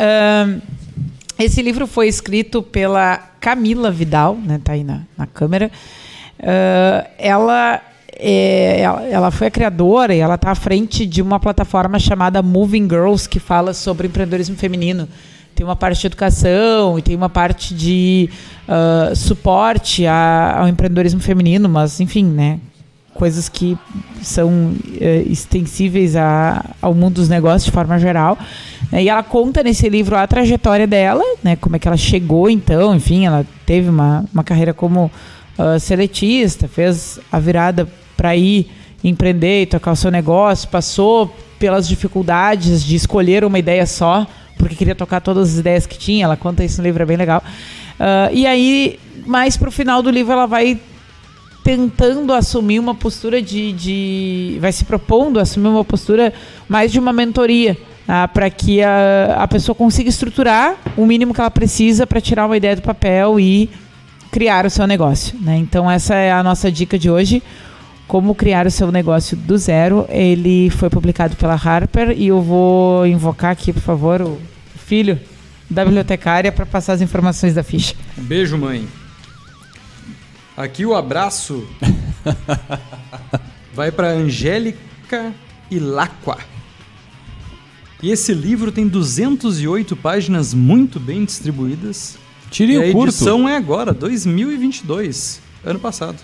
C: esse livro foi escrito pela Camila Vidal, né? Tá aí na, na câmera. Ah, ela, é, ela, ela foi a criadora e ela está à frente de uma plataforma chamada Moving Girls, que fala sobre empreendedorismo feminino. Tem uma parte de educação e tem uma parte de ah, suporte a- ao empreendedorismo feminino, mas enfim, né? Coisas que são eh, extensíveis a- ao mundo dos negócios de forma geral. né? E ela conta nesse livro a trajetória dela, né? Como é que ela chegou, então, enfim, ela teve uma, uma carreira como ah, seletista, fez a virada para ir empreender e tocar o seu negócio, passou pelas dificuldades de escolher uma ideia só, porque queria tocar todas as ideias que tinha. Ela conta isso no livro, é bem legal. Ah, e aí, mais pro final do livro, ela vai tentando assumir uma postura de, de- vai se propondo assumir uma postura mais de uma mentoria ah, para que a, a pessoa consiga estruturar o mínimo que ela precisa para tirar uma ideia do papel e criar o seu negócio. Né? Então, essa é a nossa dica de hoje. Como criar o seu negócio do zero. Ele foi publicado pela Harper e eu vou invocar aqui, por favor, o filho da bibliotecária para passar as informações da ficha.
B: Beijo, mãe. Aqui o abraço vai para Angélica Ilacqua. E esse livro tem 208 páginas muito bem distribuídas.
A: Tirinho
B: e a
A: curto.
B: edição é agora, 2022, ano passado.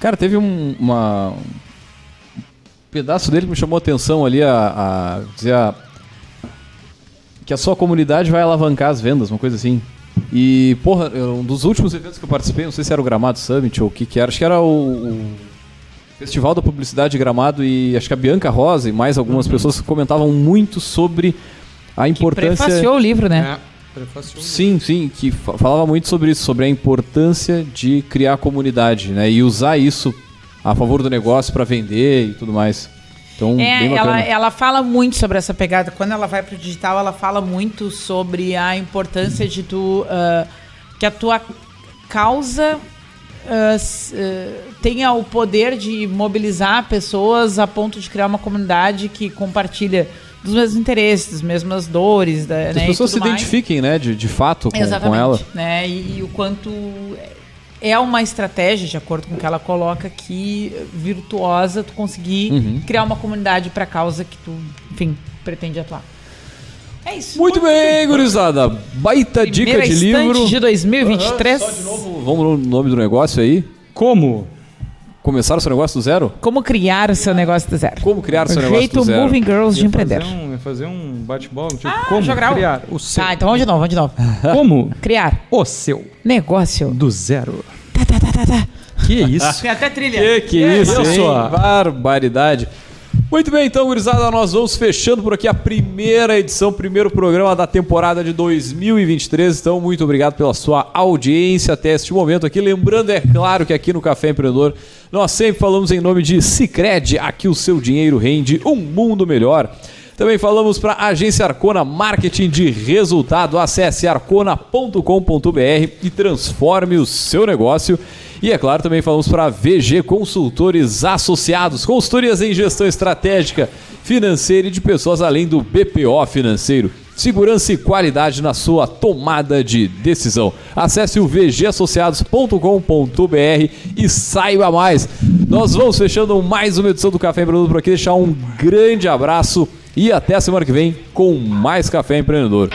A: Cara, teve um, uma, um pedaço dele que me chamou a atenção ali, a, a dizer a- que a sua comunidade vai alavancar as vendas, uma coisa assim. E, porra, eu- um dos últimos eventos que eu participei, não sei se era o Gramado Summit ou o que que era, acho que era o, o Festival da Publicidade de Gramado e acho que a Bianca Rosa e mais algumas pessoas comentavam muito sobre a
C: Que
A: importância...
C: prefaciou o livro, né?
B: É, prefaciou.
A: Sim, sim, que fa- falava muito sobre isso, sobre a importância de criar comunidade, né? E usar isso a favor do negócio para vender e tudo mais. Então,
C: É, ela, ela fala muito sobre essa pegada. Quando ela vai pro digital, ela fala muito sobre a importância de tu. ah, que a tua causa ah, tenha o poder de mobilizar pessoas a ponto de criar uma comunidade que compartilha dos mesmos interesses, das mesmas dores. Da, né,
A: as
C: e
A: pessoas se
C: mais.
A: identifiquem, né, de, de fato com,
C: Exatamente.
A: com ela.
C: Né? E, e o quanto é uma estratégia, de acordo com o que ela coloca aqui, virtuosa, tu conseguir
A: Uhum.
C: criar uma comunidade para a causa que tu, enfim, pretende atuar. É isso.
A: Muito bem, gurizada. Baita
C: Primeira
A: dica de livro.
C: de 2023.
A: Aham, Só de novo, vamos no nome do negócio aí.
B: Como?
A: Começar o seu negócio do zero?
C: Como criar o seu negócio do zero.
A: Como criar o seu
C: o
A: negócio
C: jeito
A: do zero?
C: Moving Girls de
B: Ia
C: empreender.
B: fazer um, ia fazer um bate-bola, tipo,
C: Ah,
B: como
C: jogar o-
B: criar o seu.
C: Tá, então vamos de novo, vamos de novo.
B: Como
C: Criar
B: o seu
C: negócio.
B: do zero.
C: Tá, tá, tá, tá, tá.
B: Que isso?
C: Tem até trilha.
A: Que que isso, hein? Barbaridade. Muito bem, então, gurizada, nós vamos fechando por aqui a primeira edição, primeiro programa da temporada de 2023. Então, muito obrigado pela sua audiência até este momento aqui. Lembrando, é claro, que aqui no Café Empreendedor nós sempre falamos em nome de Cicred. Aqui o seu dinheiro rende um mundo melhor. Também falamos para a agência Arcona Marketing de Resultado. Acesse arcona.com.br e transforme o seu negócio. E é claro, também falamos para VG Consultores Associados, consultorias em gestão estratégica, financeira e de pessoas além do BPO financeiro. Segurança e qualidade na sua tomada de decisão. Acesse o vgassociados.com.br e saiba mais. Nós vamos fechando mais uma edição do Café Empreendedor por aqui. Deixar um grande abraço e até a semana que vem com mais Café Empreendedor.